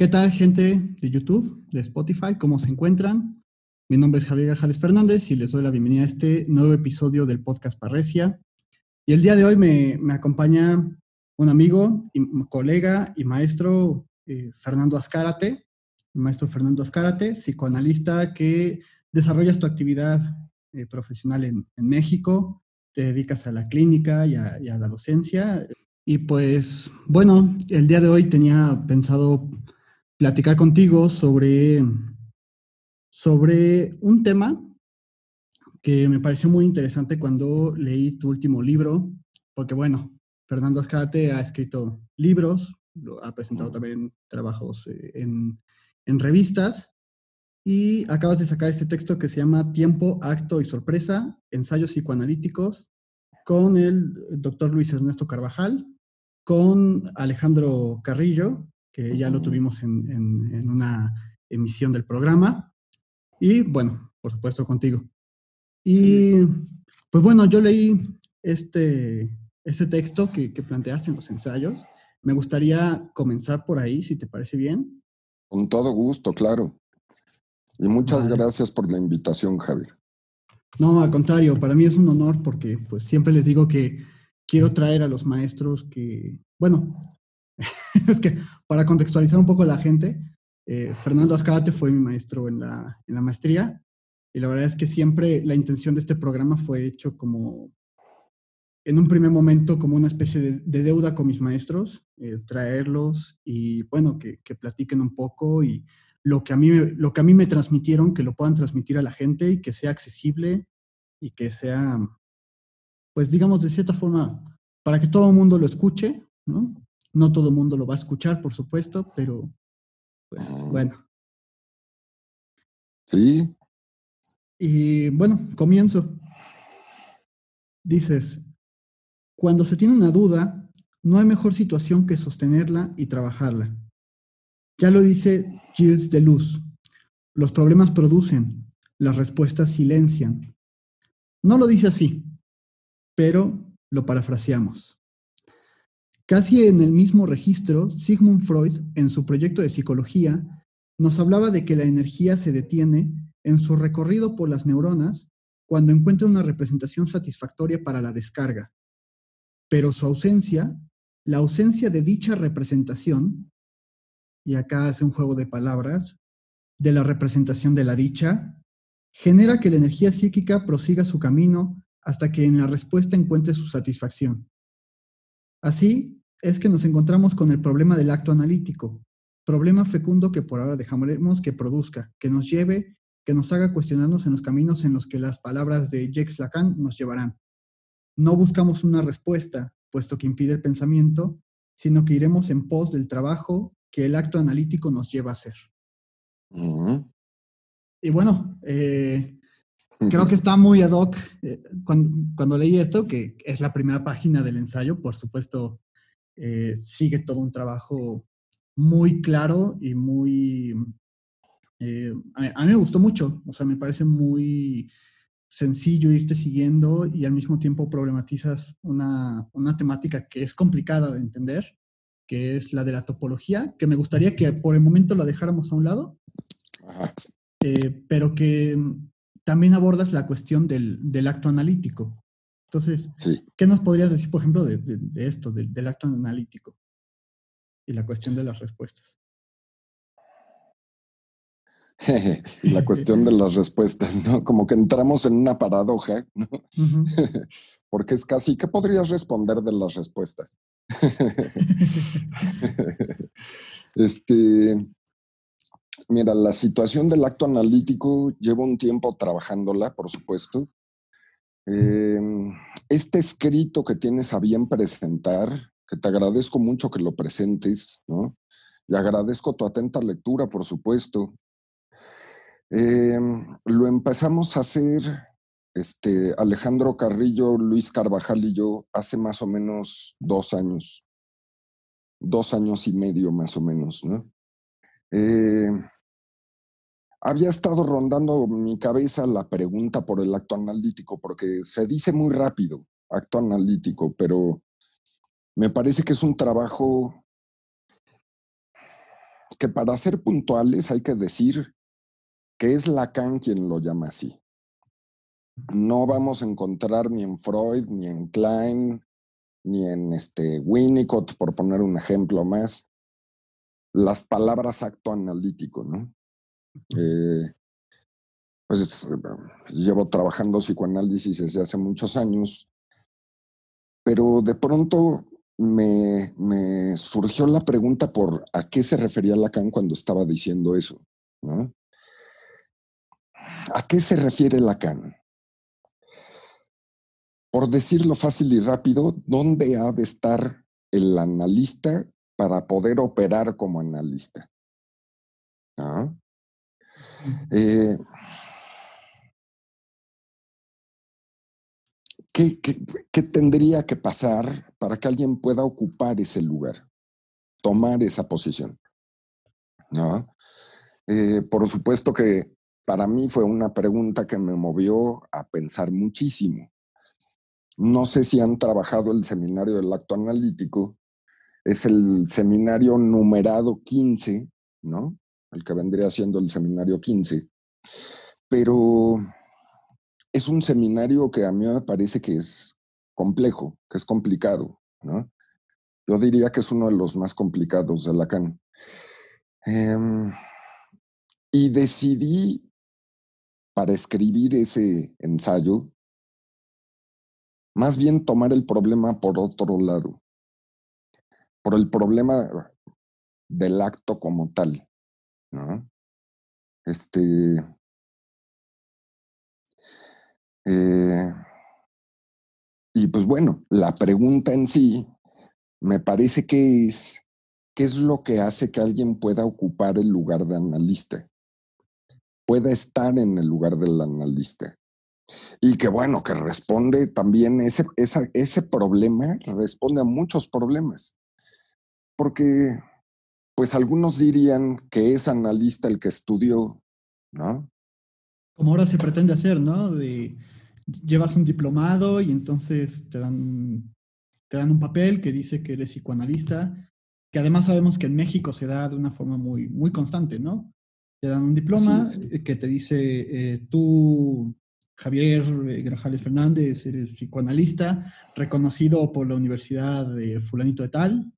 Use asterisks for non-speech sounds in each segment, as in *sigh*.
¿Qué tal, gente de YouTube, de Spotify? ¿Cómo se encuentran? Mi nombre es Javier Gajales Fernández y les doy la bienvenida a este nuevo episodio del podcast Parresia. Y el día de hoy me, acompaña un amigo, y, colega y maestro, eh, Fernando Azcárate, maestro Fernando Azcárate, psicoanalista que desarrollas tu actividad eh, profesional en, México, te dedicas a la clínica y a, la docencia. Y pues, bueno, el día de hoy tenía pensado platicar contigo sobre, sobre un tema que me pareció muy interesante cuando leí tu último libro, porque bueno, Fernando Azcárate ha escrito libros, ha presentado también trabajos eh, en, en revistas, y acabas de sacar este texto que se llama Tiempo, Acto y Sorpresa, Ensayos Psicoanalíticos, con el doctor Luis Ernesto Carvajal, con Alejandro Carrillo, que ya lo tuvimos en, una emisión del programa, y bueno, por supuesto contigo. Y pues bueno, yo leí este, este texto que, que planteas en los ensayos. Me gustaría comenzar por ahí, si te parece bien. Con todo gusto, claro. Y muchas gracias por la invitación, Javier. No, al contrario, para mí es un honor porque pues siempre les digo que quiero traer a los maestros que, bueno, *laughs* es que para contextualizar un poco a la gente, eh, Fernando Azcárate fue mi maestro en la, en la maestría y la verdad es que siempre la intención de este programa fue hecho como, en un primer momento, como una especie de, deuda con mis maestros, eh, traerlos y bueno, que, que platiquen un poco y lo que, a mí, lo que a mí me transmitieron, que lo puedan transmitir a la gente y que sea accesible y que sea, pues digamos, de cierta forma, para que todo el mundo lo escuche, ¿no? No todo el mundo lo va a escuchar, por supuesto, pero, pues, mm. bueno. Sí. Y bueno, comienzo. Dices, cuando se tiene una duda, no hay mejor situación que sostenerla y trabajarla. Ya lo dice Gilles Deleuze, los problemas producen, las respuestas silencian. No lo dice así, pero lo parafraseamos. Casi en el mismo registro, Sigmund Freud, en su proyecto de psicología, nos hablaba de que la energía se detiene en su recorrido por las neuronas cuando encuentra una representación satisfactoria para la descarga. Pero su ausencia, la ausencia de dicha representación, y acá hace un juego de palabras, de la representación de la dicha, genera que la energía psíquica prosiga su camino hasta que en la respuesta encuentre su satisfacción. Así es que nos encontramos con el problema del acto analítico, problema fecundo que por ahora dejaremos que produzca, que nos lleve, que nos haga cuestionarnos en los caminos en los que las palabras de Jacques Lacan nos llevarán. No buscamos una respuesta, puesto que impide el pensamiento, sino que iremos en pos del trabajo que el acto analítico nos lleva a hacer. Y bueno, eh, *laughs* creo que está muy ad hoc eh, cuando, leí esto, que es la primera página del ensayo, por supuesto, eh, sigue todo un trabajo muy claro y muy... A, mí me gustó mucho, o sea, me parece muy sencillo irte siguiendo y al mismo tiempo problematizas una, una temática que es complicada de entender que es la de la topología, que me gustaría que por el momento la dejáramos a un lado, eh, pero que también abordas la cuestión del, acto analítico. Entonces, ¿qué nos podrías decir, por ejemplo, de, esto, del acto analítico y la cuestión de las respuestas? *laughs* y la cuestión de las respuestas, ¿no? Como que entramos en una paradoja, ¿no? *laughs* Porque es casi, ¿qué podrías responder de las respuestas? *laughs* este, mira, la situación del acto analítico llevo un tiempo trabajándola, por supuesto. Em, este escrito que tienes a bien presentar, que te agradezco mucho que lo presentes, ¿no? Y agradezco tu atenta lectura, por supuesto. Em, lo empezamos a hacer este, Alejandro Carrillo, Luis Carvajal y yo hace más o menos dos años, dos años y medio más o menos, ¿no? Eh, había estado rondando mi cabeza la pregunta por el acto analítico, porque se dice muy rápido, acto analítico, pero me parece que es un trabajo que para ser puntuales hay que decir que es Lacan quien lo llama así. No vamos a encontrar ni en Freud, ni en Klein, ni en este Winnicott, por poner un ejemplo más, las palabras acto analítico, ¿no? Eh, pues llevo trabajando psicoanálisis desde hace muchos años, pero de pronto me, me, surgió la pregunta por a qué se refería Lacan cuando estaba diciendo eso, ¿no? ¿A qué se refiere Lacan? Por decirlo fácil y rápido, ¿dónde ha de estar el analista para poder operar como analista? ¿Ah? Eh, ¿qué, tendría que pasar para que alguien pueda ocupar ese lugar, tomar esa posición? ¿No? Eh, por supuesto que para mí fue una pregunta que me movió a pensar muchísimo. No sé si han trabajado el seminario del acto analítico. Es el seminario numerado 15, ¿no? El que vendría siendo el seminario 15. Pero es un seminario que a mí me parece que es complejo, que es complicado, ¿no? Yo diría que es uno de los más complicados de Lacan. Em, y decidí para escribir ese ensayo, más bien tomar el problema por otro lado, por el problema del acto como tal, ¿no? Este. Eh, y pues bueno, la pregunta en sí me parece que es, ¿qué es lo que hace que alguien pueda ocupar el lugar de analista? pueda estar en el lugar del analista. Y que bueno, que responde también ese, ese problema, responde a muchos problemas. Porque, pues algunos dirían que es analista el que estudió, ¿no? Como ahora se pretende hacer, ¿no? De, llevas un diplomado y entonces te dan, te dan un papel que dice que eres psicoanalista, que además sabemos que en México se da de una forma muy, muy constante, ¿no? te dan un diploma que te dice, eh, tú, Javier eh, Grajales Fernández, eres psicoanalista, reconocido por la Universidad de Fulanito de Tal.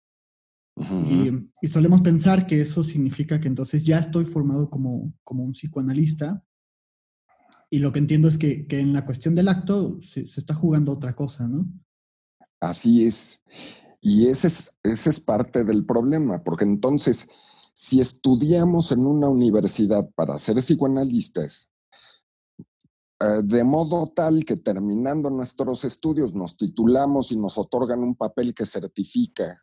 Y, solemos pensar que eso significa que entonces ya estoy formado como, como un psicoanalista. Y lo que entiendo es que, que en la cuestión del acto se, se, está jugando otra cosa, ¿no? Así es. Y ese es, ese es parte del problema, porque entonces si estudiamos en una universidad para ser psicoanalistas, eh, de modo tal que terminando nuestros estudios nos titulamos y nos otorgan un papel que certifica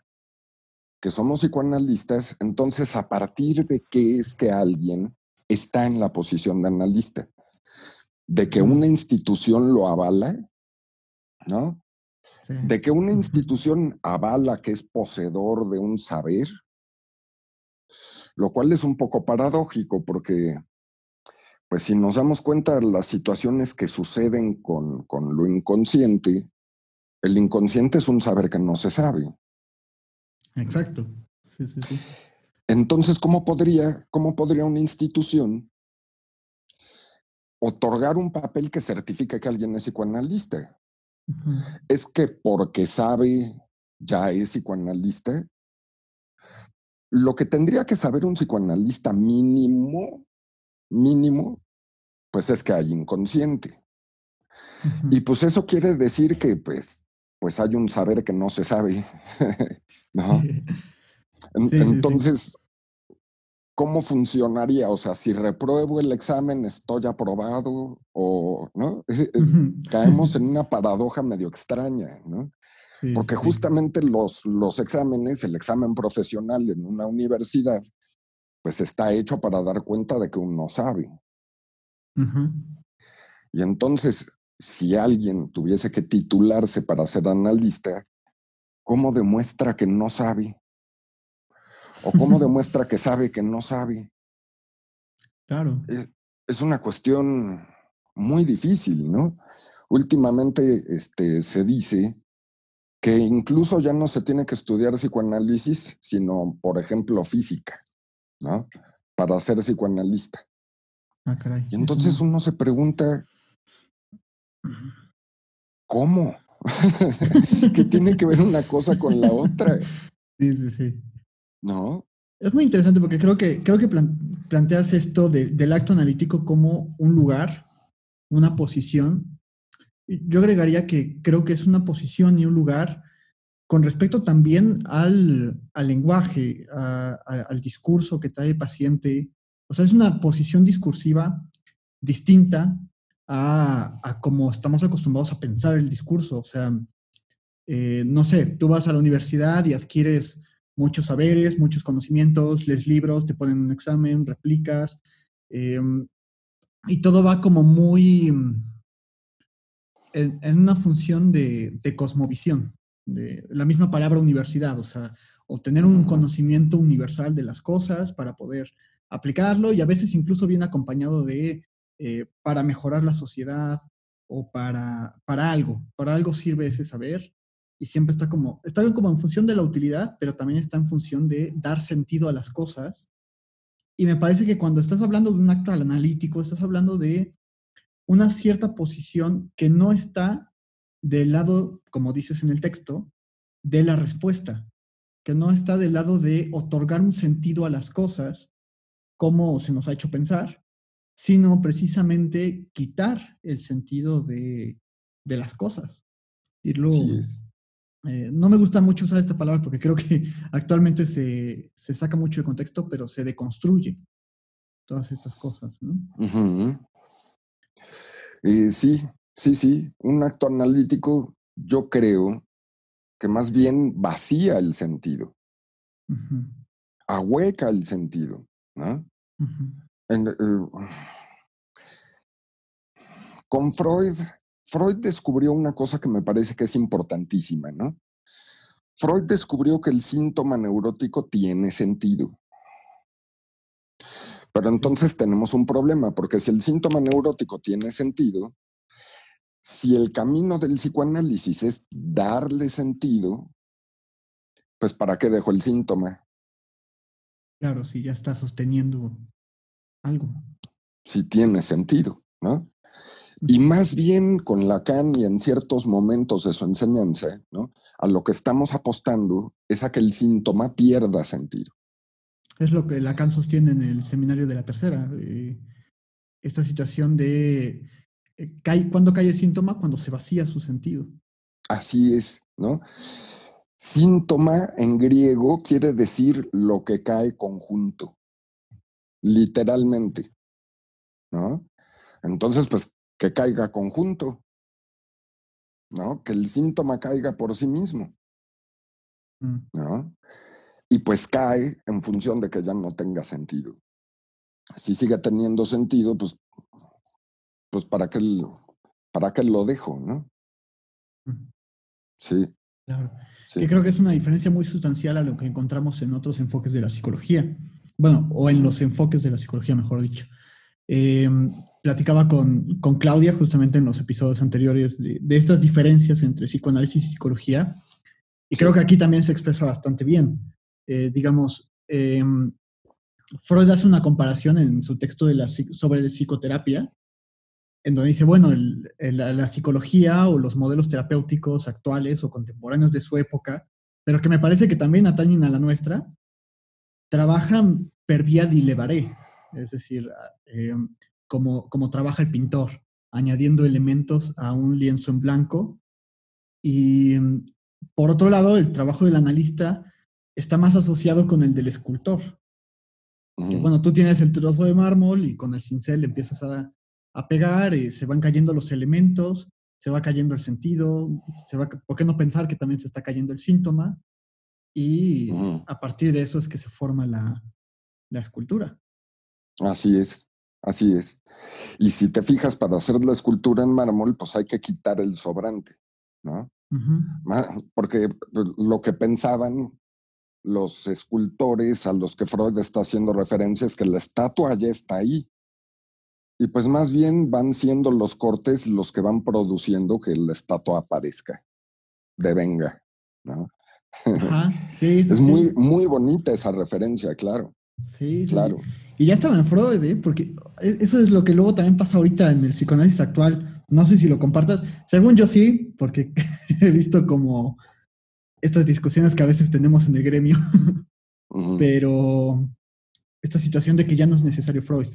que somos psicoanalistas, entonces a partir de qué es que alguien está en la posición de analista, de que una institución lo avala, ¿no? De que una institución avala que es poseedor de un saber, lo cual es un poco paradójico porque, pues si nos damos cuenta de las situaciones que suceden con, con lo inconsciente, el inconsciente es un saber que no se sabe. Exacto. Sí, sí, sí. Entonces, ¿cómo podría, cómo podría una institución otorgar un papel que certifica que alguien es psicoanalista? Es que porque sabe ya es psicoanalista, lo que tendría que saber un psicoanalista mínimo, mínimo, pues es que hay inconsciente. Y pues eso quiere decir que pues, pues hay un saber que no se sabe, *laughs* ¿no? entonces, ¿cómo funcionaría? O sea, si repruebo el examen, ¿estoy aprobado? O, ¿no? Caemos en *laughs* una paradoja medio extraña, ¿no? Porque justamente los, los exámenes, el examen profesional en una universidad, pues está hecho para dar cuenta de que uno sabe. Y entonces, si alguien tuviese que titularse para ser analista, ¿cómo demuestra que no sabe? ¿O cómo *laughs* demuestra que sabe que no sabe? Claro. Es, una cuestión muy difícil, ¿no? Últimamente este, se dice que incluso ya no se tiene que estudiar psicoanálisis, sino, por ejemplo, física. ¿no? Para ser psicoanalista. Ah, caray. Y entonces uno se pregunta, ¿cómo? *laughs* ¿Qué tiene que ver una cosa con la otra? Sí, sí, sí. ¿No? Es muy interesante porque creo que, creo que planteas esto del acto analítico como un lugar, una posición. Yo agregaría que creo que es una posición y un lugar con respecto también al, lenguaje, al discurso que trae el paciente. O sea, es una posición discursiva distinta a, a cómo estamos acostumbrados a pensar el discurso. O sea, eh, no sé, tú vas a la universidad y adquieres muchos saberes, muchos conocimientos, lees libros, te ponen un examen, replicas, em, y todo va como muy en, una función de, cosmovisión, de la misma palabra universidad, o sea, obtener un conocimiento universal de las cosas para poder aplicarlo y a veces incluso viene acompañado de eh, para mejorar la sociedad o para, para algo, para algo sirve ese saber y siempre está como, está como en función de la utilidad, pero también está en función de dar sentido a las cosas. Y me parece que cuando estás hablando de un acto analítico, estás hablando de una cierta posición que no está del lado, como dices en el texto, de la respuesta, que no está del lado de otorgar un sentido a las cosas, como se nos ha hecho pensar, sino precisamente quitar el sentido de, de las cosas. Irlo, eh, no me gusta mucho usar esta palabra porque creo que *laughs* actualmente se, saca mucho de contexto, pero se deconstruye todas estas cosas, ¿no? Eh, sí, sí, sí. Un acto analítico, yo creo que más bien vacía el sentido, ahueca el sentido, ¿no? Eh, con Freud Freud descubrió una cosa que me parece que es importantísima, ¿no? Freud descubrió que el síntoma neurótico tiene sentido. Pero entonces tenemos un problema, porque si el síntoma neurótico tiene sentido, si el camino del psicoanálisis es darle sentido, pues ¿para qué dejo el síntoma? Claro, si ya está sosteniendo algo. Si tiene sentido, ¿no? Y más bien con Lacan y en ciertos momentos de su enseñanza, ¿no? a lo que estamos apostando es a que el síntoma pierda sentido. Es lo que Lacan sostiene en el seminario de la tercera. Eh, esta situación de eh, cuando cae el síntoma, cuando se vacía su sentido. Así es, ¿no? Síntoma en griego quiere decir lo que cae conjunto, literalmente, ¿no? Entonces, pues que caiga conjunto, ¿no? Que el síntoma caiga por sí mismo, mm. ¿no? Y pues cae en función de que ya no tenga sentido. Si sigue teniendo sentido, pues, pues para qué, para qué lo dejo, ¿no? Mm. Sí. Claro. Sí. creo que es una diferencia muy sustancial a lo que encontramos en otros enfoques de la psicología. Bueno, o en los enfoques de la psicología, mejor dicho. Eh, platicaba con, con, Claudia justamente en los episodios anteriores de, estas diferencias entre psicoanálisis y psicología. Y creo que aquí también se expresa bastante bien. Eh, digamos, em, Freud hace una comparación en su texto de la, sobre psicoterapia, en donde dice, bueno, la psicología o los modelos terapéuticos actuales o contemporáneos de su época, pero que me parece que también atañen a la nuestra, trabajan per vía di levare, es decir, eh, como, como trabaja el pintor, añadiendo elementos a un lienzo en blanco. Y por otro lado, el trabajo del analista está más asociado con el del escultor. bueno, tú tienes el trozo de mármol y con el cincel empiezas a, a pegar, y se van cayendo los elementos, se va cayendo el sentido, se va, ¿por qué no pensar que también se está cayendo el síntoma? Y a partir de eso es que se forma la, la escultura. Así es. Así es. Y si te fijas, para hacer la escultura en mármol, pues hay que quitar el sobrante, ¿no? Porque lo que pensaban los escultores a los que Freud está haciendo referencia es que la estatua ya está ahí. Y pues más bien van siendo los cortes los que van produciendo que la estatua aparezca, devenga, ¿no? *laughs* sí, es muy, muy bonita esa referencia, claro. Sí, claro. Y ya estaba en Freud, ¿eh? porque e, eso es lo que luego también pasa ahorita en el psicoanálisis actual. No sé si lo compartas. Según yo sí, porque *laughs* he visto como estas discusiones que a veces tenemos en el gremio. Pero esta situación de que ya no es necesario Freud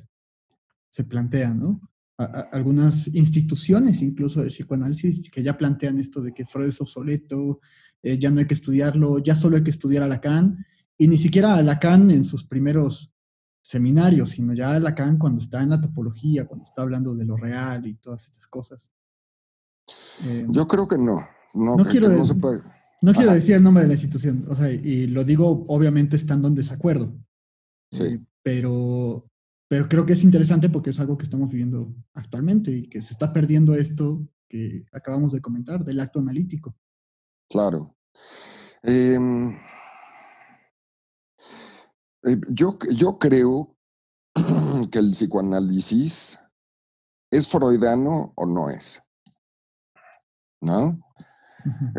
se plantea, ¿no? algunas instituciones, incluso de psicoanálisis, que ya plantean esto de que Freud es obsoleto, eh, ya no hay que estudiarlo, ya solo hay que estudiar a Lacan, y ni siquiera a Lacan en sus primeros seminarios, sino ya a Lacan cuando está en la topología, cuando está hablando de lo real y todas estas cosas. Eh, Yo creo que no. No, quiero, no, quiero decir el nombre de la institución, o sea, y lo digo obviamente estando en desacuerdo. Sí. Eh, pero, pero creo que es interesante porque es algo que estamos viviendo actualmente y que se está perdiendo esto que acabamos de comentar, del acto analítico. Claro. Em, eh, yo, yo creo *clears throat* que el psicoanálisis es freudiano o no es. ¿No?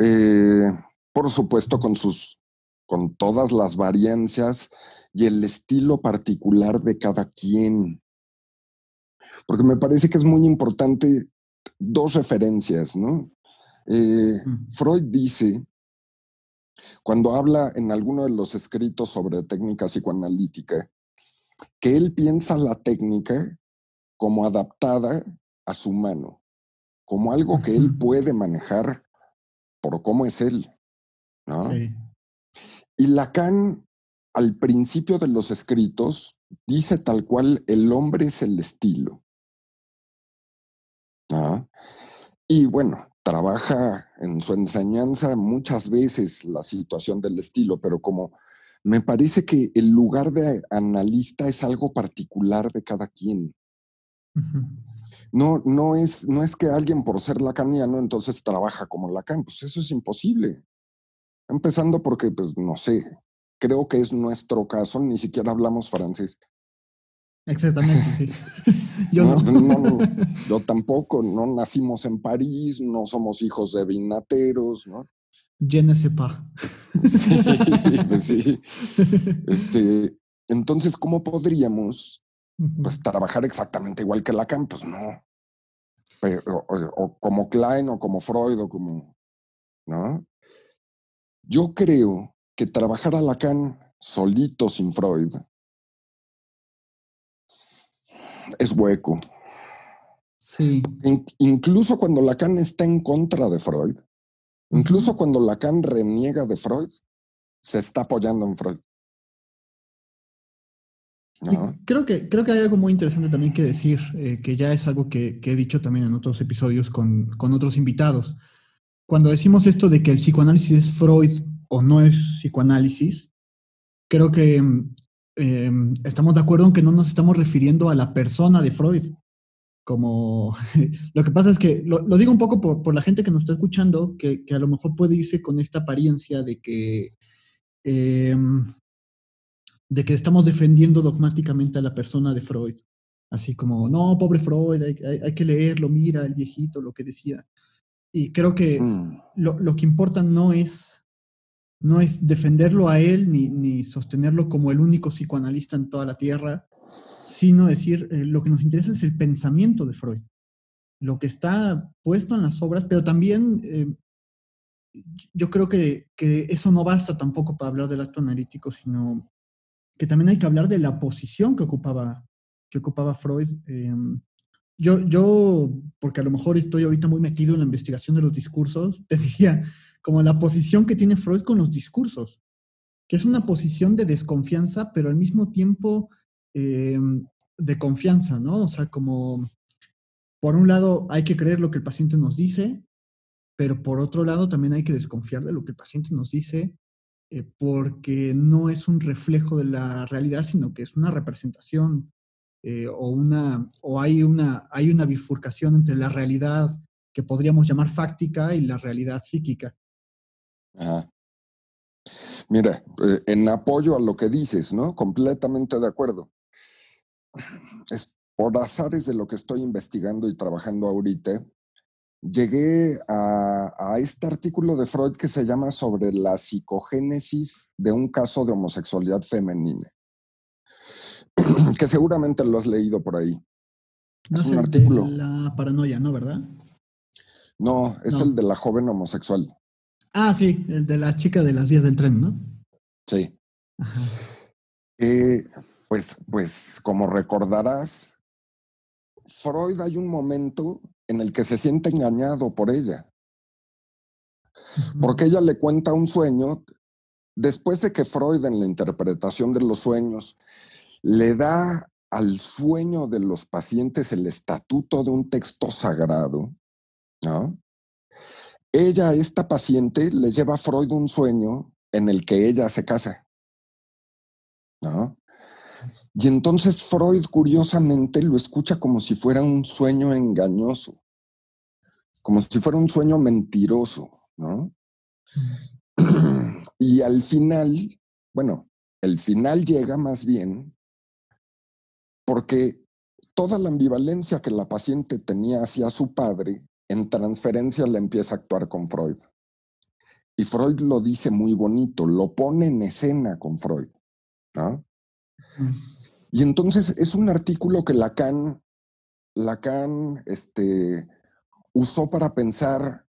Eh, por supuesto, con sus, con todas las variancias y el estilo particular de cada quien. Porque me parece que es muy importante dos referencias, ¿no? Eh, Freud dice, cuando habla en alguno de los escritos sobre técnica psicoanalítica, que él piensa la técnica como adaptada a su mano, como algo que él puede manejar por cómo es él. ¿no? Y Lacan al principio de los escritos dice tal cual, el hombre es el estilo. Y bueno, trabaja en su enseñanza muchas veces la situación del estilo, pero como me parece que el lugar de analista es algo particular de cada quien. No, no, es, no es que alguien por ser lacaniano entonces trabaja como Lacan, pues eso es imposible. Empezando porque, pues, no sé, creo que es nuestro caso, ni siquiera hablamos francés. Exactamente, sí. *laughs* yo no. *laughs* Yo tampoco, no nacimos en París, no somos hijos de vinateros, ¿no? Je ne sais pas. Sí, *laughs* pues sí. Este, entonces, ¿cómo podríamos pues, trabajar exactamente igual que Lacan? Pues no. Pero, o, como Klein o como Freud o como, ¿no? Yo creo que trabajar a Lacan solito sin Freud es hueco. Sí. incluso cuando Lacan está en contra de Freud, incluso cuando Lacan reniega de Freud, se está apoyando en Freud. Creo que, creo que hay algo muy interesante también que decir, eh, que ya es algo que, he dicho también en otros episodios con, con otros invitados. Cuando decimos esto de que el psicoanálisis es Freud o no es psicoanálisis, creo que em, estamos de acuerdo en que no nos estamos refiriendo a la persona de Freud. Como *laughs* lo que pasa es que lo, digo un poco por, la gente que nos está escuchando, que, a lo mejor puede irse con esta apariencia de que em, de que estamos defendiendo dogmáticamente a la persona de Freud. Así como, no, pobre Freud, hay, que leerlo, mira, el viejito, lo que decía. Y creo que mm. lo, lo, que importa no es no es defenderlo a él ni, sostenerlo como el único psicoanalista en toda la Tierra, sino decir, eh, lo que nos interesa es el pensamiento de Freud, lo que está puesto en las obras, pero también eh, yo creo que, eso no basta tampoco para hablar del acto analítico, sino que también hay que hablar de la posición que ocupaba, que ocupaba Freud. Em, yo, yo, porque a lo mejor estoy ahorita muy metido en la investigación de los discursos, *laughs* te diría, como la posición que tiene Freud con los discursos, que es una posición de desconfianza, pero al mismo tiempo eh, de confianza, ¿no? O sea, como, por un lado hay que creer lo que el paciente nos dice, pero por otro lado también hay que desconfiar de lo que el paciente nos dice, eh, porque no es un reflejo de la realidad, sino que es una representación eh, o, una, o hay, una, hay una bifurcación entre la realidad que podríamos llamar fáctica y la realidad psíquica. Mira, eh, en apoyo a lo que dices, ¿no? Completamente de acuerdo. Es, por azares de lo que estoy investigando y trabajando ahorita, llegué a, a, este artículo de Freud que se llama sobre la psicogénesis de un caso de homosexualidad femenina. *clears throat* que seguramente lo has leído por ahí. No es es un el artículo. de la paranoia, ¿no? ¿Verdad? No, es No. el de la joven homosexual. Ah, sí, el de la chica de las vías del tren, ¿no? Sí. Ajá. Eh, pues, pues, como recordarás, Freud hay un momento en el que se siente engañado por ella, porque ella le cuenta un sueño después de que Freud en la interpretación de los sueños le da al sueño de los pacientes el estatuto de un texto sagrado, ¿no? Ella, esta paciente, le lleva a Freud un sueño en el que ella se casa, ¿no? Y entonces Freud, curiosamente, lo escucha como si fuera un sueño engañoso, como si fuera un sueño mentiroso, ¿no? *clears throat* Y al final, bueno, el final llega más bien porque toda la ambivalencia que la paciente tenía hacia su padre, en transferencia le empieza a actuar con Freud. Y Freud lo dice muy bonito, lo pone en escena con Freud, ¿no? Mm. Y entonces es un artículo que Lacan, Lacan este, usó para pensar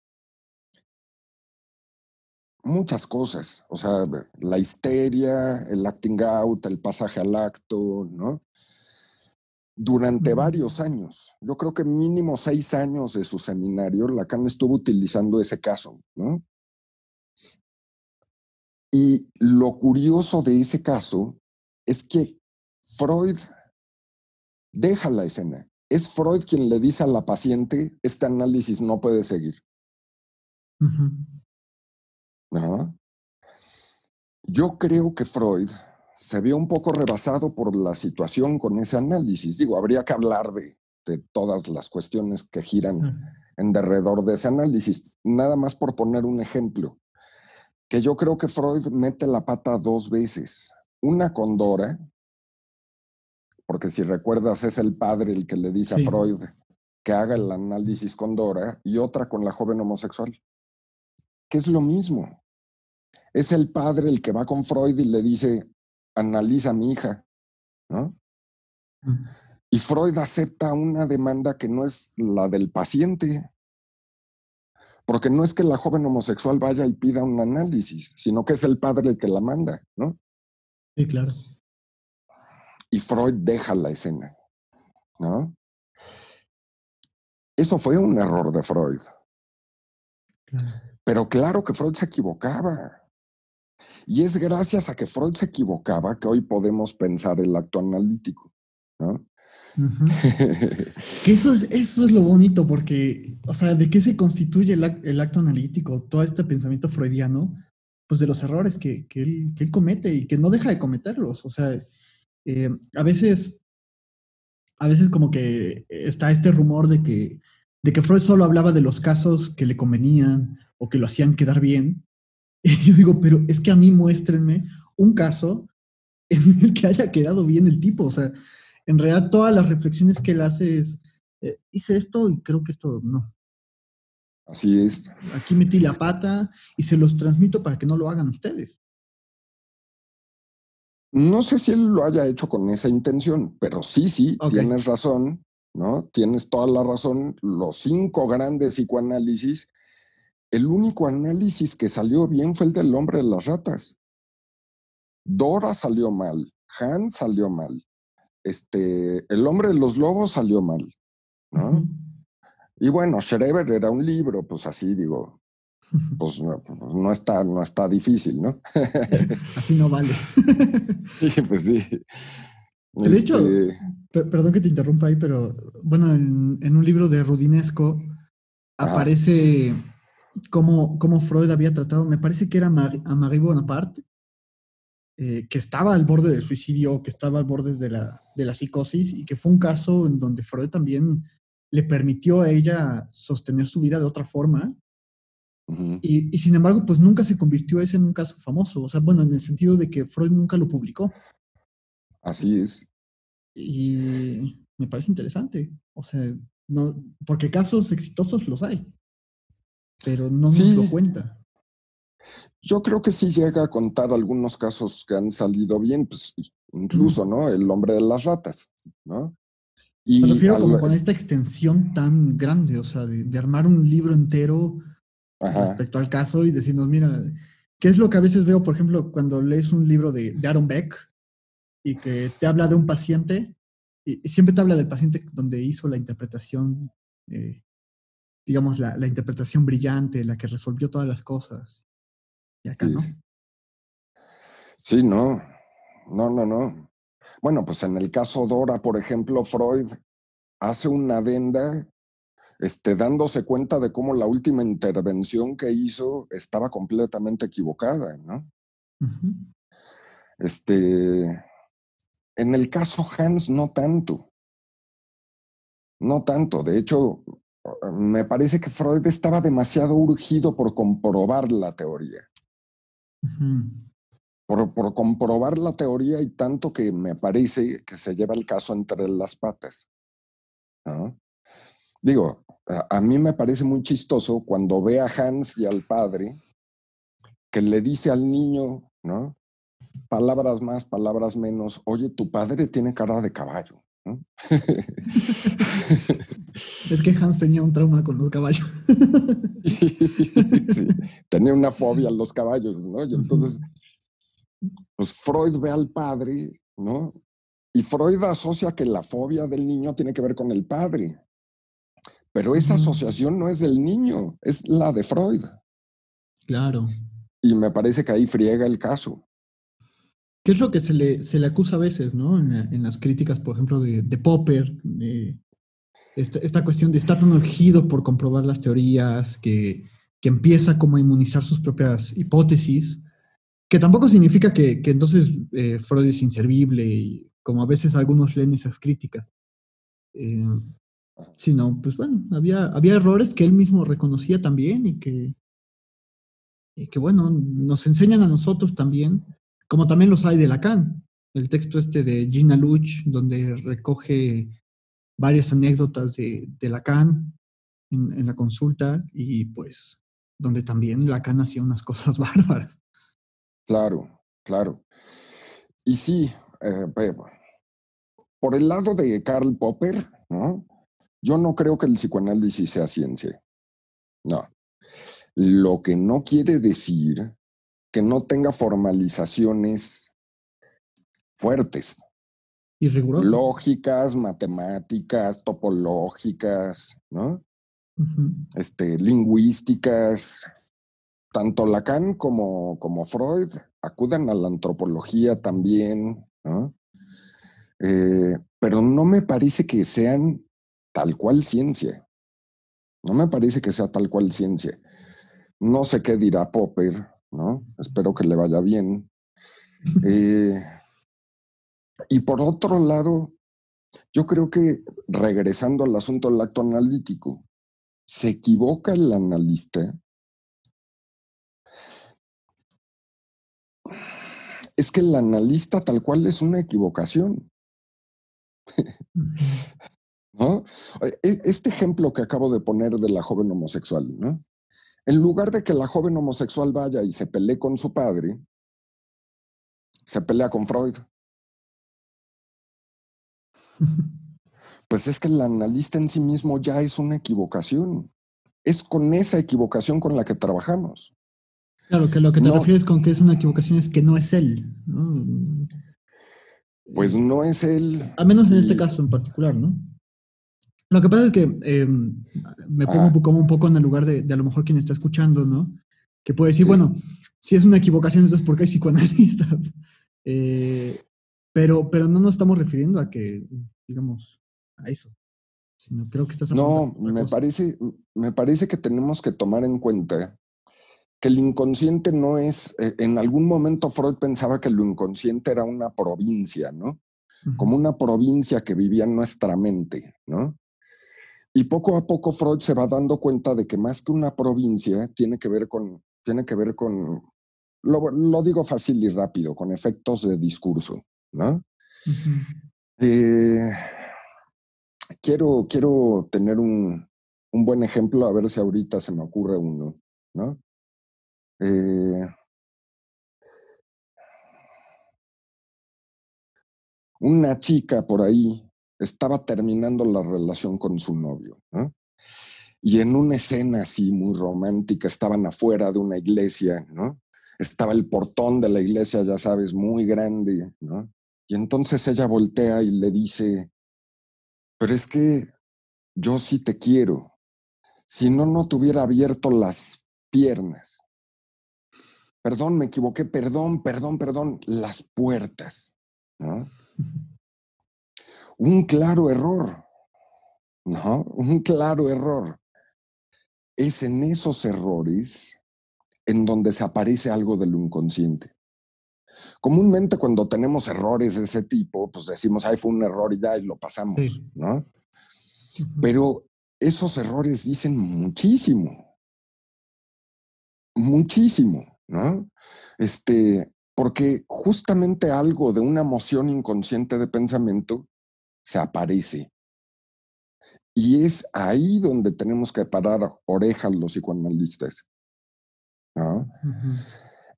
muchas cosas, o sea, la histeria, el acting out, el pasaje al acto, ¿no? Durante varios años, yo creo que mínimo seis años de su seminario, Lacan estuvo utilizando ese caso, ¿no? Y lo curioso de ese caso es que Freud deja la escena. Es Freud quien le dice a la paciente, este análisis no puede seguir. ¿no? Yo creo que Freud se vio un poco rebasado por la situación con ese análisis. Digo, habría que hablar de, de todas las cuestiones que giran en derredor de ese análisis. Nada más por poner un ejemplo, que yo creo que Freud mete la pata dos veces. Una con Dora, porque si recuerdas es el padre el que le dice Sí. a Freud que haga el análisis con Dora, y otra con la joven homosexual, que es lo mismo. Es el padre el que va con Freud y le dice, analiza a mi hija, ¿no? mm. Y Freud acepta una demanda que no es la del paciente. Porque no es que la joven homosexual vaya y pida un análisis, sino que es el padre el que la manda, ¿no? Sí, claro. Y Freud deja la escena, ¿no? Eso fue un error de Freud. claro. Pero claro que Freud se equivocaba. Y es gracias a que Freud se equivocaba que hoy podemos pensar el acto analítico, ¿no? Ujú. *laughs* Que eso es, eso es lo bonito, porque, o sea, ¿de qué se constituye el, ac- el acto analítico? Todo este pensamiento freudiano, pues de los errores que, que él, que él comete y que no deja de cometerlos. O sea, eh, a veces, a veces como que está este rumor de que, de que Freud solo hablaba de los casos que le convenían o que lo hacían quedar bien. *laughs* Y yo digo, pero es que a mí muéstrenme un caso *laughs* en el que haya quedado bien el tipo. O sea, en realidad todas las reflexiones que él hace es, eh, hice esto y creo que esto no. Así es. Aquí metí la pata y se los transmito para que no lo hagan ustedes. No sé si él lo haya hecho con esa intención, pero sí, sí, tienes razón, ¿no? Tienes toda la razón. Los cinco grandes psicoanálisis, el único análisis que salió bien fue el del hombre de las ratas. Dora salió mal, Han salió mal, este, el hombre de los lobos salió mal, ¿no? Y bueno, Schreber era un libro, pues así digo, pues no, pues no está, no está difícil, ¿no? *laughs* Así no vale. *laughs* Sí, pues sí. De hecho, Este, Per- Perdón que te interrumpa ahí, pero bueno, en, en un libro de Rudinesco aparece cómo, cómo Freud había tratado, me parece que era Mar- a Marie Bonaparte, eh, que estaba al borde del suicidio, que estaba al borde de la, de la psicosis, y que fue un caso en donde Freud también le permitió a ella sostener su vida de otra forma, y, y sin embargo, pues nunca se convirtió ese en un caso famoso, o sea, bueno, en el sentido de que Freud nunca lo publicó. Así es. Y me parece interesante. O sea, no, porque casos exitosos los hay, pero no Sí. nos lo cuenta. Yo creo que sí llega a contar algunos casos que han salido bien, pues incluso, ¿no? El hombre de las ratas, ¿no? Y Me refiero como con esta extensión tan grande, o sea, de, armar un libro entero respecto al caso y decirnos, mira, ¿qué es lo que a veces veo, por ejemplo, cuando lees un libro de, de Aaron Beck y que te habla de un paciente, y, siempre te habla del paciente donde hizo la interpretación, eh, digamos, la, la, interpretación brillante, la que resolvió todas las cosas. Y acá no. Sí, no, no, no, no. Bueno, pues en el caso Dora, por ejemplo, Freud hace una adenda este, dándose cuenta de cómo la última intervención que hizo estaba completamente equivocada, ¿no? Este, en el caso Hans, no tanto. No tanto. De hecho, me parece que Freud estaba demasiado urgido por comprobar la teoría por, comprobar la teoría y tanto que me parece que se lleva el caso entre las patas. Digo, a, mí me parece muy chistoso cuando ve a Hans y al padre que le dice al niño, ¿no? Palabras más, palabras menos, oye, tu padre tiene cara de caballo. *laughs* es que Hans tenía un trauma con los caballos. *laughs* sí, tenía una fobia a los caballos, ¿no? Y entonces pues Freud ve al padre, ¿no? Y Freud asocia que la fobia del niño tiene que ver con el padre. Pero esa asociación no es del niño, es la de Freud. Claro. Y me parece que ahí friega el caso. ¿Qué es lo que se le, se le acusa a veces, ¿no? En, las críticas, por ejemplo, de, Popper, de esta, esta, cuestión de estar tan urgido por comprobar las teorías, que, que empieza como a inmunizar sus propias hipótesis, que tampoco significa que, entonces eh, Freud es inservible, y como a veces algunos leen esas críticas. Eh, sino, pues bueno, había, había errores que él mismo reconocía también y que, y que, bueno, nos enseñan a nosotros también, como también los hay de Lacan. El texto este de Gina Luch, donde recoge varias anécdotas de, Lacan en, en la consulta y pues donde también Lacan hacía unas *laughs* cosas bárbaras. Claro, claro. Y sí, eh, por el lado de Karl Popper, ¿no? Yo no creo que el psicoanálisis sea ciencia. No. Lo que no quiere decir que no tenga formalizaciones fuertes. Y rigurosas. Lógicas, matemáticas, topológicas, ¿no? este, lingüísticas, tanto Lacan como, como Freud acuden a la antropología también, ¿no? Eh, pero no me parece que sean tal cual ciencia. No me parece que sea tal cual ciencia. No sé qué dirá Popper, ¿no? Espero que le vaya bien. Eh, y por otro lado, yo creo que regresando al asunto del acto analítico, se equivoca el analista es que el analista tal cual es una equivocación. *laughs* ¿No? E, este ejemplo que acabo de poner de la joven homosexual, ¿no? En lugar de que la joven homosexual vaya y se pelee con su padre, se pelea con Freud. *laughs* Pues es que el analista en sí mismo ya es una equivocación. Es con esa equivocación con la que trabajamos. Claro, que lo que te refieres con que es una equivocación es que no es él. Pues no es él. Al menos en este caso en particular, ¿no? Lo que pasa es que em, me pongo ah. como un poco en el lugar de, a lo mejor quien está escuchando, ¿no? Que puede decir, bueno, si es una equivocación, entonces ¿por qué hay psicoanalistas? *laughs* Eh, pero, pero no nos estamos refiriendo a que, digamos, a eso. Sino creo que estás No, me parece, me parece que tenemos que tomar en cuenta que el inconsciente no es, eh, en algún momento Freud pensaba que lo inconsciente era una provincia, ¿no? Como una provincia que vivía en nuestra mente, ¿no? Y poco a poco Freud se va dando cuenta de que más que una provincia tiene que ver con, tiene que ver con, lo, digo fácil y rápido, con efectos de discurso, ¿no? Eh, quiero, quiero tener un, un buen ejemplo, a ver si ahorita se me ocurre uno, ¿no? Eh, una chica por ahí estaba terminando la relación con su novio, ¿no? Y en una escena así muy romántica, estaban afuera de una iglesia. Estaba el portón de la iglesia, ya sabes, muy grande. Y entonces ella voltea y le dice, pero es que yo sí te quiero. Si no, no te hubiera abierto las piernas. Perdón, me equivoqué, perdón, perdón, perdón, las puertas. ¿no? Un claro error, ¿no? Un claro error. Es en esos errores en donde se aparece algo de lo inconsciente. Comúnmente cuando tenemos errores de ese tipo, pues decimos, ay, fue un error y ya, y lo pasamos, ¿no? Pero esos errores dicen muchísimo, muchísimo, ¿no? Este, porque justamente algo de una emoción inconsciente de pensamiento se aparece. Y es ahí donde tenemos que parar orejas los psicoanalistas. ¿no?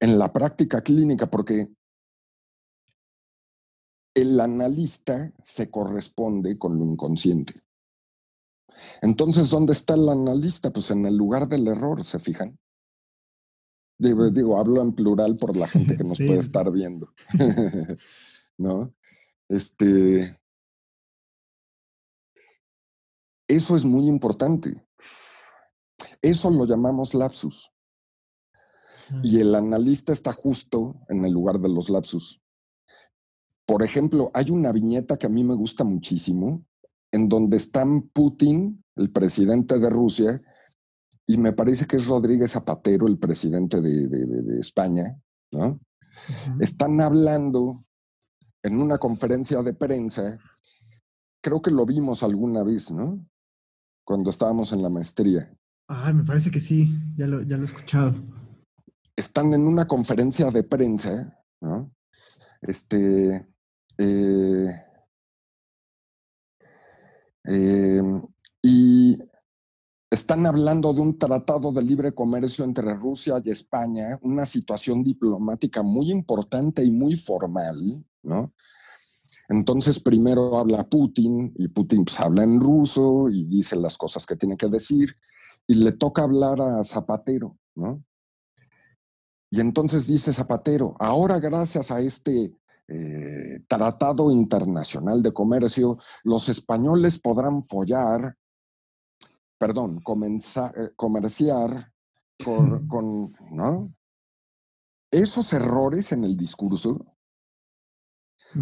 En la práctica clínica, porque el analista se corresponde con lo inconsciente. Entonces, ¿dónde está el analista? Pues en el lugar del error, ¿se fijan? Digo, hablo en plural por la gente que *laughs* nos puede estar viendo. *laughs* ¿No? Este. Eso es muy importante. Eso lo llamamos lapsus. Y el analista está justo en el lugar de los lapsus. Por ejemplo, hay una viñeta que a mí me gusta muchísimo, en donde están Putin, el presidente de Rusia, y me parece que es Rodríguez Zapatero, el presidente de, España, ¿no? Están hablando en una conferencia de prensa, creo que lo vimos alguna vez, ¿no? Cuando estábamos en la maestría. Ah, me parece que sí, ya lo, ya lo he escuchado. Están en una conferencia de prensa, ¿no? Este, eh, em, y están hablando de un tratado de libre comercio entre Rusia y España, una situación diplomática muy importante y muy formal, ¿no? Entonces primero habla Putin y Putin pues, habla en ruso y dice las cosas que tiene que decir y le toca hablar a Zapatero, ¿no? Y entonces dice Zapatero, ahora gracias a este eh, tratado internacional de comercio, los españoles podrán follar perdón, comenzar, eh, comerciar *laughs* con, ¿no? Esos errores en el discurso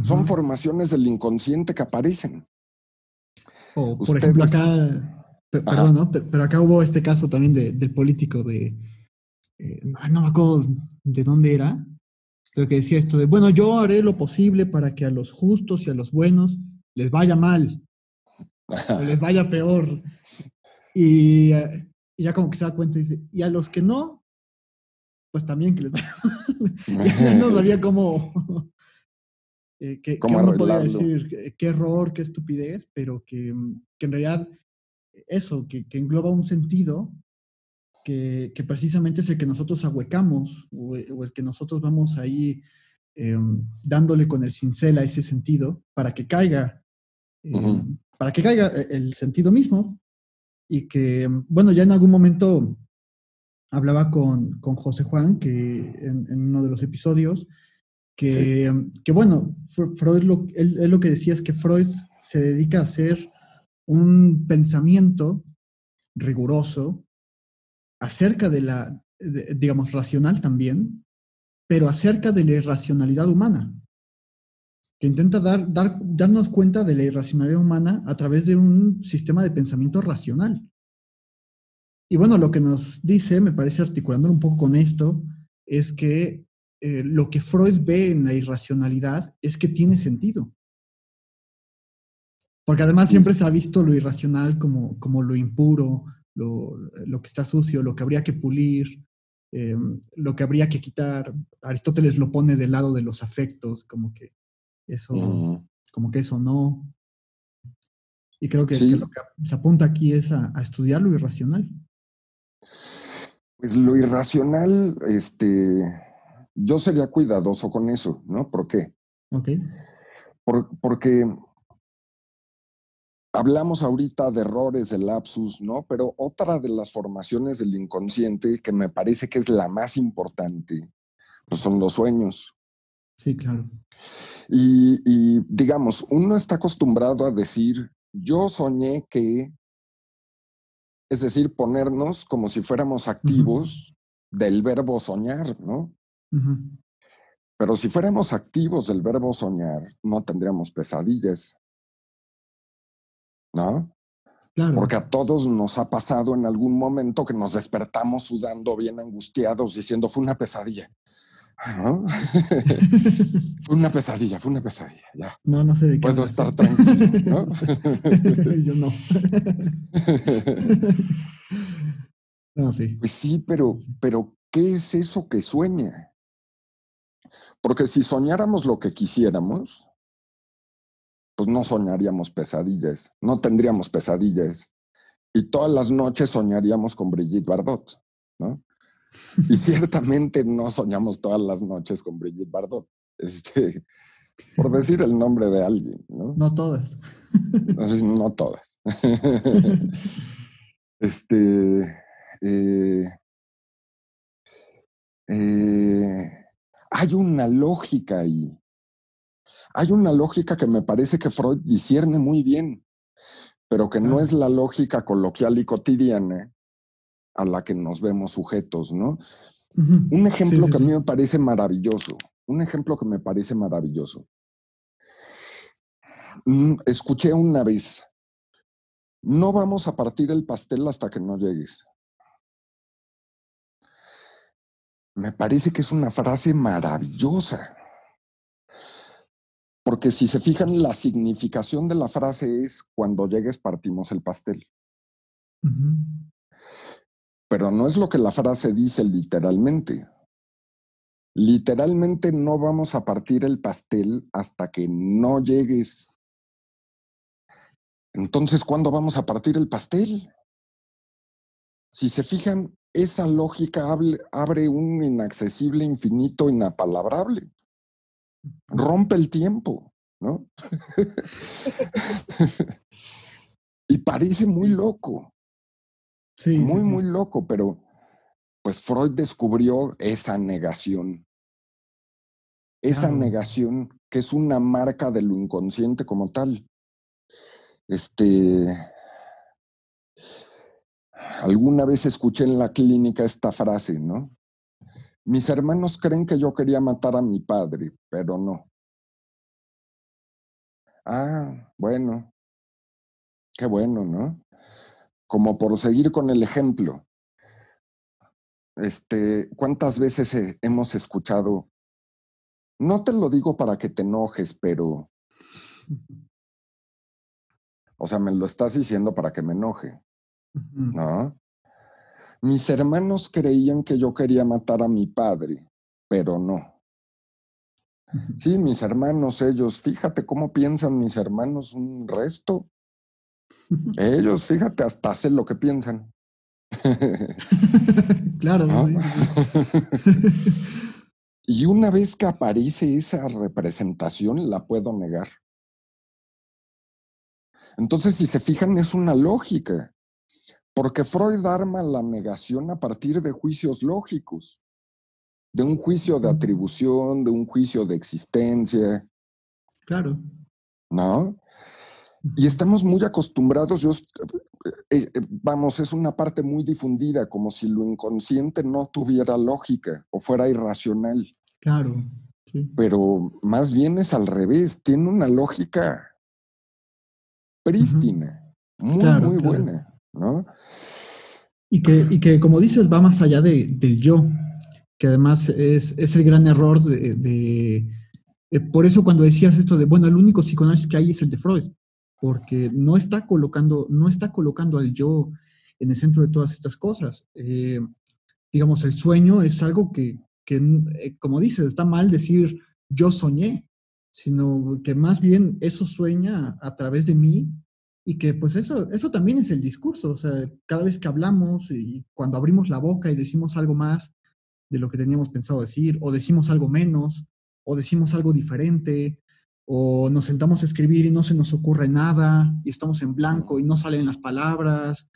son formaciones del inconsciente que aparecen. por ejemplo, acá, perdón, ¿no? pero acá hubo este caso también del político de, eh, no me acuerdo de dónde era, pero que decía esto de, bueno, yo haré lo posible para que a los justos y a los buenos les vaya mal, o les *laughs* vaya peor. Eh, y, ya como que se da cuenta y dice, y a los que no, pues también que les vaya *laughs* *laughs* no sabía cómo, eh, que, uno podía decir qué error, qué estupidez, pero que, que en realidad eso, que, que, engloba un sentido que, que, precisamente es el que nosotros ahuecamos o, el que nosotros vamos ahí em, dándole con el cincel a ese sentido para que caiga, em, para que caiga eh, el sentido mismo. Y que, bueno, ya en algún momento hablaba con, con José Juan, que en, uno de los episodios, que, bueno, Freud, lo, lo que decía es que Freud se dedica a hacer un pensamiento riguroso acerca de la, digamos, racional también, pero acerca de la irracionalidad humana que intenta dar, dar, darnos cuenta de la irracionalidad humana a través de un sistema de pensamiento racional. Y bueno, lo que nos dice, me parece articulando un poco con esto, es que eh, lo que Freud ve en la irracionalidad es que tiene sentido. Porque además siempre se ha visto lo irracional como, como lo impuro, lo, lo que está sucio, lo que habría que pulir, eh, lo que habría que quitar. Aristóteles lo pone del lado de los afectos, como que eso, como que eso no. Y creo que, lo que se apunta aquí es a, estudiar lo irracional. Pues lo irracional, este, yo sería cuidadoso con eso, ¿no? ¿Por qué? Ok. porque hablamos ahorita de errores, de lapsus, ¿no? Pero otra de las formaciones del inconsciente que me parece que es la más importante, pues son los sueños. Sí, claro. Y, digamos, uno está acostumbrado a decir, yo soñé que, es decir, ponernos como si fuéramos activos del verbo soñar, ¿no? Pero si fuéramos activos del verbo soñar, no tendríamos pesadillas. ¿No? Claro. Porque a todos nos ha pasado en algún momento que nos despertamos sudando, bien angustiados, diciendo, fue una pesadilla. *laughs* fue una pesadilla, fue una pesadilla, ya. No, no sé de qué. Puedo estar tranquilo, ¿no? *laughs* Yo no. *laughs* no, sí. Pues sí, pero, pero ¿qué es eso que sueña? Porque si soñáramos lo que quisiéramos, pues no soñaríamos pesadillas, no tendríamos pesadillas. Y todas las noches soñaríamos con Brigitte Bardot, ¿no? Y ciertamente no soñamos todas las noches con Brigitte Bardot. *laughs* Este, por decir el nombre de alguien, ¿no? No todas. No, todas. *laughs* Este. Eh, eh, hay una lógica ahí. Hay una lógica que me parece que Freud discierne muy bien, pero que no es la lógica coloquial y cotidiana a la que nos vemos sujetos, ¿no? Un ejemplo que a mí me parece maravilloso, un ejemplo que me parece maravilloso. Mm, escuché una vez, no vamos a partir el pastel hasta que no llegues. Me parece que es una frase maravillosa. Porque si se fijan, la significación de la frase es cuando llegues partimos el pastel pero no es lo que la frase dice literalmente. Literalmente no vamos a partir el pastel hasta que no llegues. Entonces, ¿cuándo vamos a partir el pastel? Si se fijan, esa lógica abre, un inaccesible infinito inapalabrable. Rompe el tiempo, ¿no? *laughs* y parece muy loco muy, muy loco, pero pues Freud descubrió esa negación. Esa negación que es una marca de lo inconsciente como tal. Este. Alguna vez escuché en la clínica esta frase, ¿no? Mis hermanos creen que yo quería matar a mi padre, pero no. Ah, bueno. Qué bueno, ¿no? como por seguir con el ejemplo. Este, ¿cuántas veces hemos escuchado? No te lo digo para que te enojes, pero. O sea, me lo estás diciendo para que me enoje. ¿No? Mis hermanos creían que yo quería matar a mi padre, pero no. Sí, mis hermanos, ellos, fíjate cómo piensan mis hermanos un resto. Ellos, fíjate, hasta hacen lo que piensan. *laughs* *laughs* claro. *laughs* y una vez que aparece esa representación, la puedo negar. Entonces, si se fijan, es una lógica, porque Freud arma la negación a partir de juicios lógicos, de un juicio de atribución, de un juicio de existencia. Claro. ¿No? Y estamos muy acostumbrados, yo, eh, eh, vamos, es una parte muy difundida, como si lo inconsciente no tuviera lógica o fuera irracional. Claro. Pero más bien es al revés, tiene una lógica prístina, muy, muy buena, ¿no? Y que, y que, como dices, va más allá de, del yo, que además es, es el gran error de, eh, por eso cuando decías esto de, bueno, el único psicoanálisis que hay es el de Freud porque no está colocando, no está colocando al yo en el centro de todas estas cosas. Eh, digamos, el sueño es algo que, eh, como dices, está mal decir yo soñé, sino que más bien eso sueña a través de mí y que pues eso, eso también es el discurso, o sea, cada vez que hablamos y cuando abrimos la boca y decimos algo más de lo que teníamos pensado decir, o decimos algo menos, o decimos algo diferente, o nos sentamos a escribir y no se nos ocurre nada y estamos en blanco y no salen las palabras,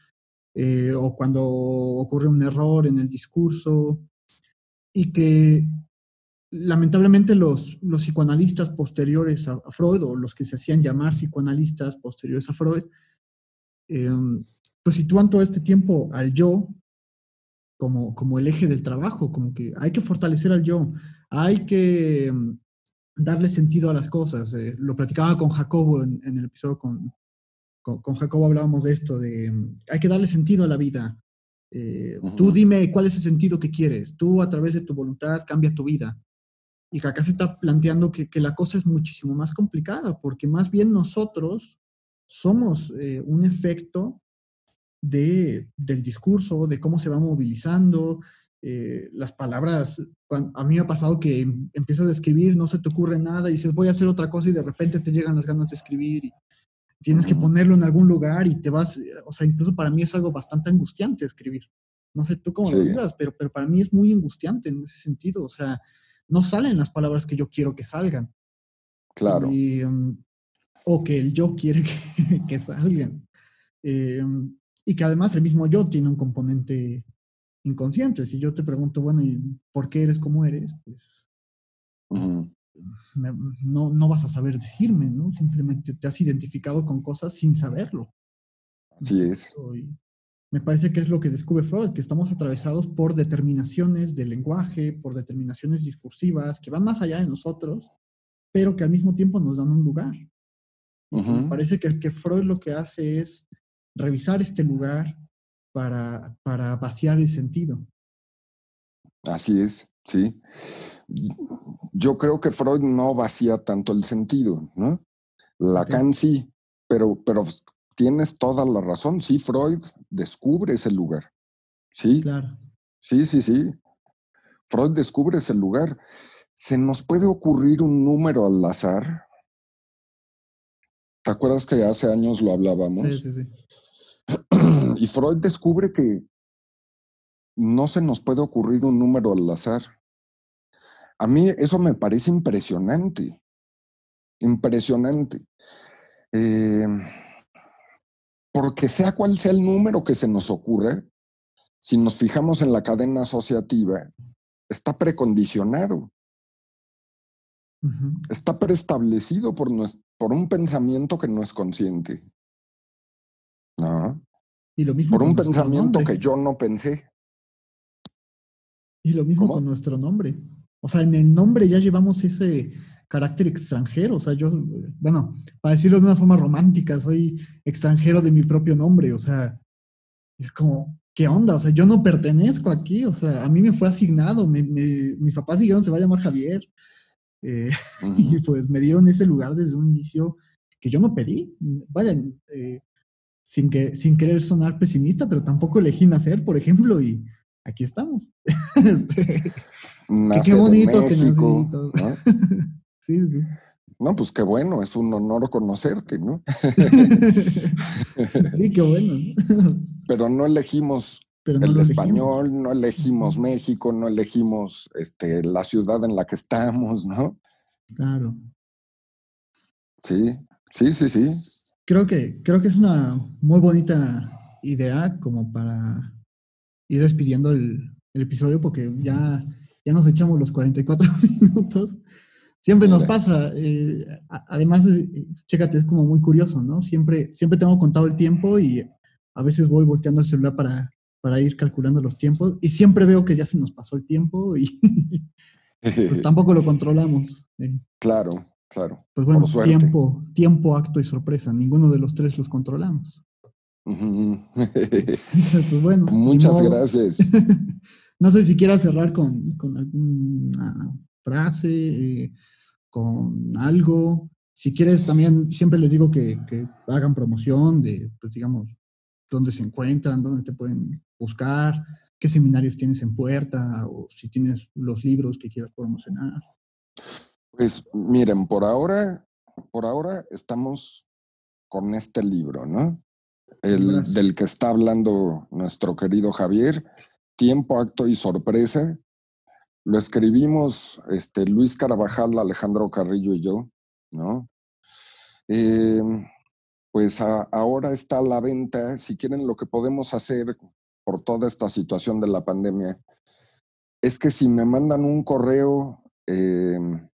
eh, o cuando ocurre un error en el discurso, y que lamentablemente los, los psicoanalistas posteriores a, Freud, o los que se hacían llamar psicoanalistas posteriores a Freud, em, pues sitúan todo este tiempo al yo como, como el eje del trabajo, como que hay que fortalecer al yo, hay que em, darle sentido a las cosas. Eh, lo platicaba con Jacobo en, el episodio con, con, Jacobo hablábamos de esto, de mm, hay que darle sentido a la vida. Eh, tú dime cuál es el sentido que quieres. Tú a través de tu voluntad cambias tu vida. Y que acá se está planteando que, que, la cosa es muchísimo más complicada, porque más bien nosotros somos eh, un efecto de, del discurso, de cómo se va movilizando, eh, las palabras, a mí me ha pasado que em, empiezas a escribir, no se te ocurre nada y dices voy a hacer otra cosa y de repente te llegan las ganas de escribir y tienes que ponerlo en algún lugar y te vas, o sea, incluso para mí es algo bastante angustiante escribir. No sé tú cómo lo digas, pero, pero para mí es muy angustiante en ese sentido, o sea, no salen las palabras que yo quiero que salgan. Claro. Em, o que el yo quiere *laughs* que, salgan. Em, y que además el mismo yo tiene un componente inconsciente. Si yo te pregunto, bueno, ¿y por qué eres como eres? Pues no, no vas a saber decirme, ¿no? Simplemente te has identificado con cosas sin saberlo. Así es. Me parece que es lo que descubre Freud, que estamos atravesados por determinaciones del lenguaje, por determinaciones discursivas que van más allá de nosotros, pero que al mismo tiempo nos dan un lugar. Me parece que, que Freud lo que hace es revisar este lugar para, para vaciar el sentido. Así es, sí. Yo creo que Freud no vacía tanto el sentido, ¿no? Lacan sí, pero, pero tienes toda la razón. Sí, Freud descubre ese lugar. Sí. Claro. Sí, sí, sí. Freud descubre ese lugar. ¿Se nos puede ocurrir un número al azar? ¿Te acuerdas que hace años lo hablábamos? Sí, sí, sí. *clears throat* Y Freud descubre que no se nos puede ocurrir un número al azar. A mí eso me parece impresionante, impresionante. Eh, porque sea cual sea el número que se nos ocurre, si nos fijamos en la cadena asociativa, está precondicionado. Está preestablecido por, por un pensamiento que no es consciente. ¿No? Y lo mismo por un pensamiento que yo no pensé. Y lo mismo con nuestro nombre. O sea, en el nombre ya llevamos ese carácter extranjero. O sea, yo, bueno, para decirlo de una forma romántica, soy extranjero de mi propio nombre. O sea, es como, ¿qué onda? O sea, yo no pertenezco aquí. O sea, a mí me fue asignado. mis papás dijeron se va a llamar Javier. Eh, *laughs* y pues me dieron ese lugar desde un inicio que yo no pedí. Vayan, eh, sin, que, sin querer sonar pesimista, pero tampoco elegí nacer, por ejemplo, y aquí estamos. *laughs* este, qué bonito que nací. ¿no? *laughs* sí, sí. No, pues qué bueno, es un honor conocerte, ¿no? *laughs* sí, qué bueno. Pero no elegimos el español, no elegimos México, no elegimos este, la ciudad en la que estamos, ¿no? Claro. Sí, sí, sí, sí creo que, creo que es una muy bonita idea como para ir despidiendo el, episodio porque ya, ya nos echamos los 44 *laughs* minutos. Siempre nos pasa. Eh, además, eh, chécate, es como muy curioso, ¿no? Siempre, siempre tengo contado el tiempo y a veces voy volteando el celular para, para ir calculando los tiempos y siempre veo que ya se nos pasó el tiempo y *laughs* pues tampoco lo controlamos. Eh. Claro, Claro. Pues bueno, tiempo, tiempo, acto y sorpresa. Ninguno de los tres los controlamos. *laughs* pues bueno. Muchas gracias. *laughs* no sé si quieras cerrar con, alguna frase, eh, con algo. Si quieres, también siempre les digo que, hagan promoción de, pues digamos, dónde se encuentran, dónde te pueden buscar, qué seminarios tienes en puerta o si tienes los libros que quieras promocionar. Pues miren, por ahora, por ahora estamos con este libro, ¿no? El del que está hablando nuestro querido Javier, Tiempo, Acto y Sorpresa. Lo escribimos este, Luis Carabajal, Alejandro Carrillo y yo, ¿no? Em, pues ahora está a la venta, si quieren lo que podemos hacer por toda esta situación de la pandemia, es que si me mandan un correo, em,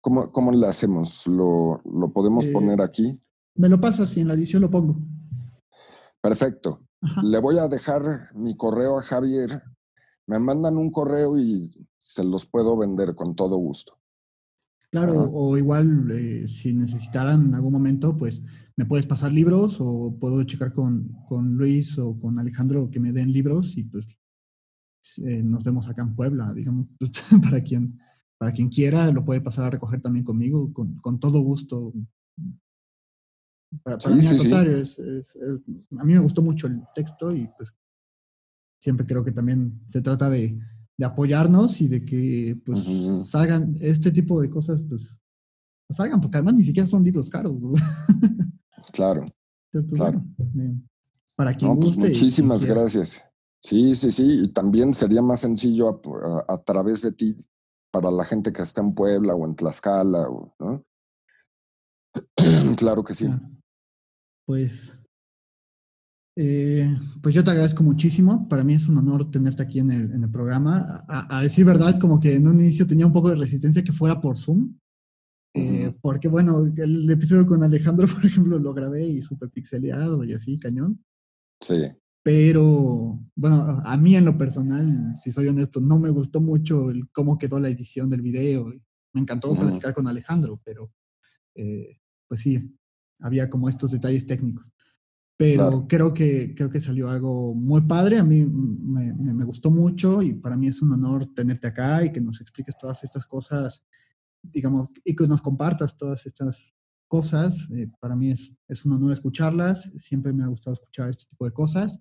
¿cómo, le hacemos? ¿Lo, podemos eh, poner aquí? Me lo pasas y en la edición lo pongo. Perfecto. Le voy a dejar mi correo a Javier. Me mandan un correo y se los puedo vender con todo gusto. Claro, o igual eh, si necesitaran en algún momento, pues me puedes pasar libros o puedo checar con, con Luis o con Alejandro que me den libros y pues eh, nos vemos acá en Puebla, digamos, *laughs* para quien, para quien quiera lo puede pasar a recoger también conmigo, con, con todo gusto. Para, mí, a mí me gustó mucho el texto y pues siempre creo que también se trata de, de apoyarnos y de que pues salgan este tipo de cosas, pues, pues, salgan, porque además ni siquiera son libros caros. *laughs* Claro. claro. Eh, para quien pues, guste. muchísimas gracias. Sí, sí, sí. Y también sería más sencillo a, través de ti para la gente que está en Puebla o en Tlaxcala, ¿no? *clears throat* claro que sí. Pues eh, pues yo te agradezco muchísimo. Para mí es un honor tenerte aquí en el, en el programa. A, decir verdad, como que en un inicio tenía un poco de resistencia que fuera por Zoom. Eh, porque bueno, el episodio con Alejandro, *laughs* por ejemplo, lo grabé y súper pixeleado y así, cañón. Sí. Pero bueno, a mí en lo personal, si soy honesto, no me gustó mucho el cómo quedó la edición del video. Me encantó platicar con Alejandro, pero eh, pues sí, había como estos detalles técnicos. Pero creo, que, creo que salió algo muy padre, a mí me, gustó mucho y para mí es un honor tenerte acá y que nos expliques todas estas cosas, digamos, y que nos compartas todas estas cosas. Eh, para mí es, es un honor escucharlas, siempre me ha gustado escuchar este tipo de cosas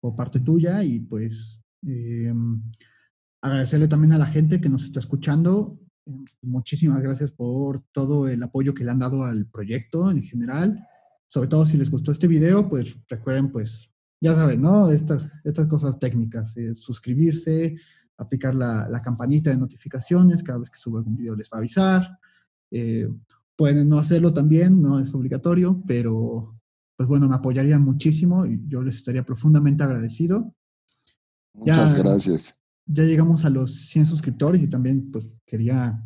por parte tuya y pues eh, agradecerle también a la gente que nos está escuchando. muchísimas gracias por todo el apoyo que le han dado al proyecto en general sobre todo si les gustó este video, pues recuerden, pues, ya saben, ¿no? Estas, estas cosas técnicas, eh, suscribirse, aplicar la, la, campanita de notificaciones, cada vez que suba algún video les va a avisar. Eh, pueden no hacerlo también, no es obligatorio, pero pues bueno, me apoyarían muchísimo y yo les estaría profundamente agradecido. Muchas gracias. Ya llegamos a los 100 suscriptores y también pues quería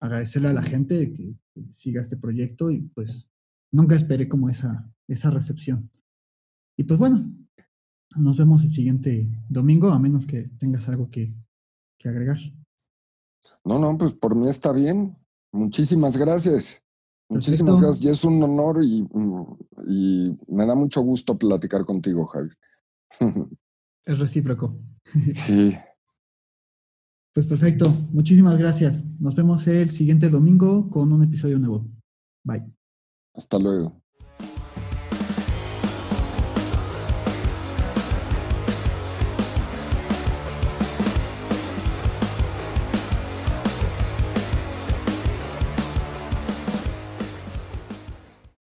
agradecerle a la gente que siga este proyecto y pues nunca esperé como esa, esa recepción. Y pues bueno, nos vemos el siguiente domingo, a menos que tengas algo que, agregar. No, no, pues por mí está bien. Muchísimas gracias. Muchísimas gracias. Y es un honor y, y, me da mucho gusto platicar contigo, Javi. *laughs* Es recíproco. *laughs* Sí. Pues perfecto. Muchísimas gracias. Nos vemos el siguiente domingo con un episodio nuevo. Bye. Hasta luego.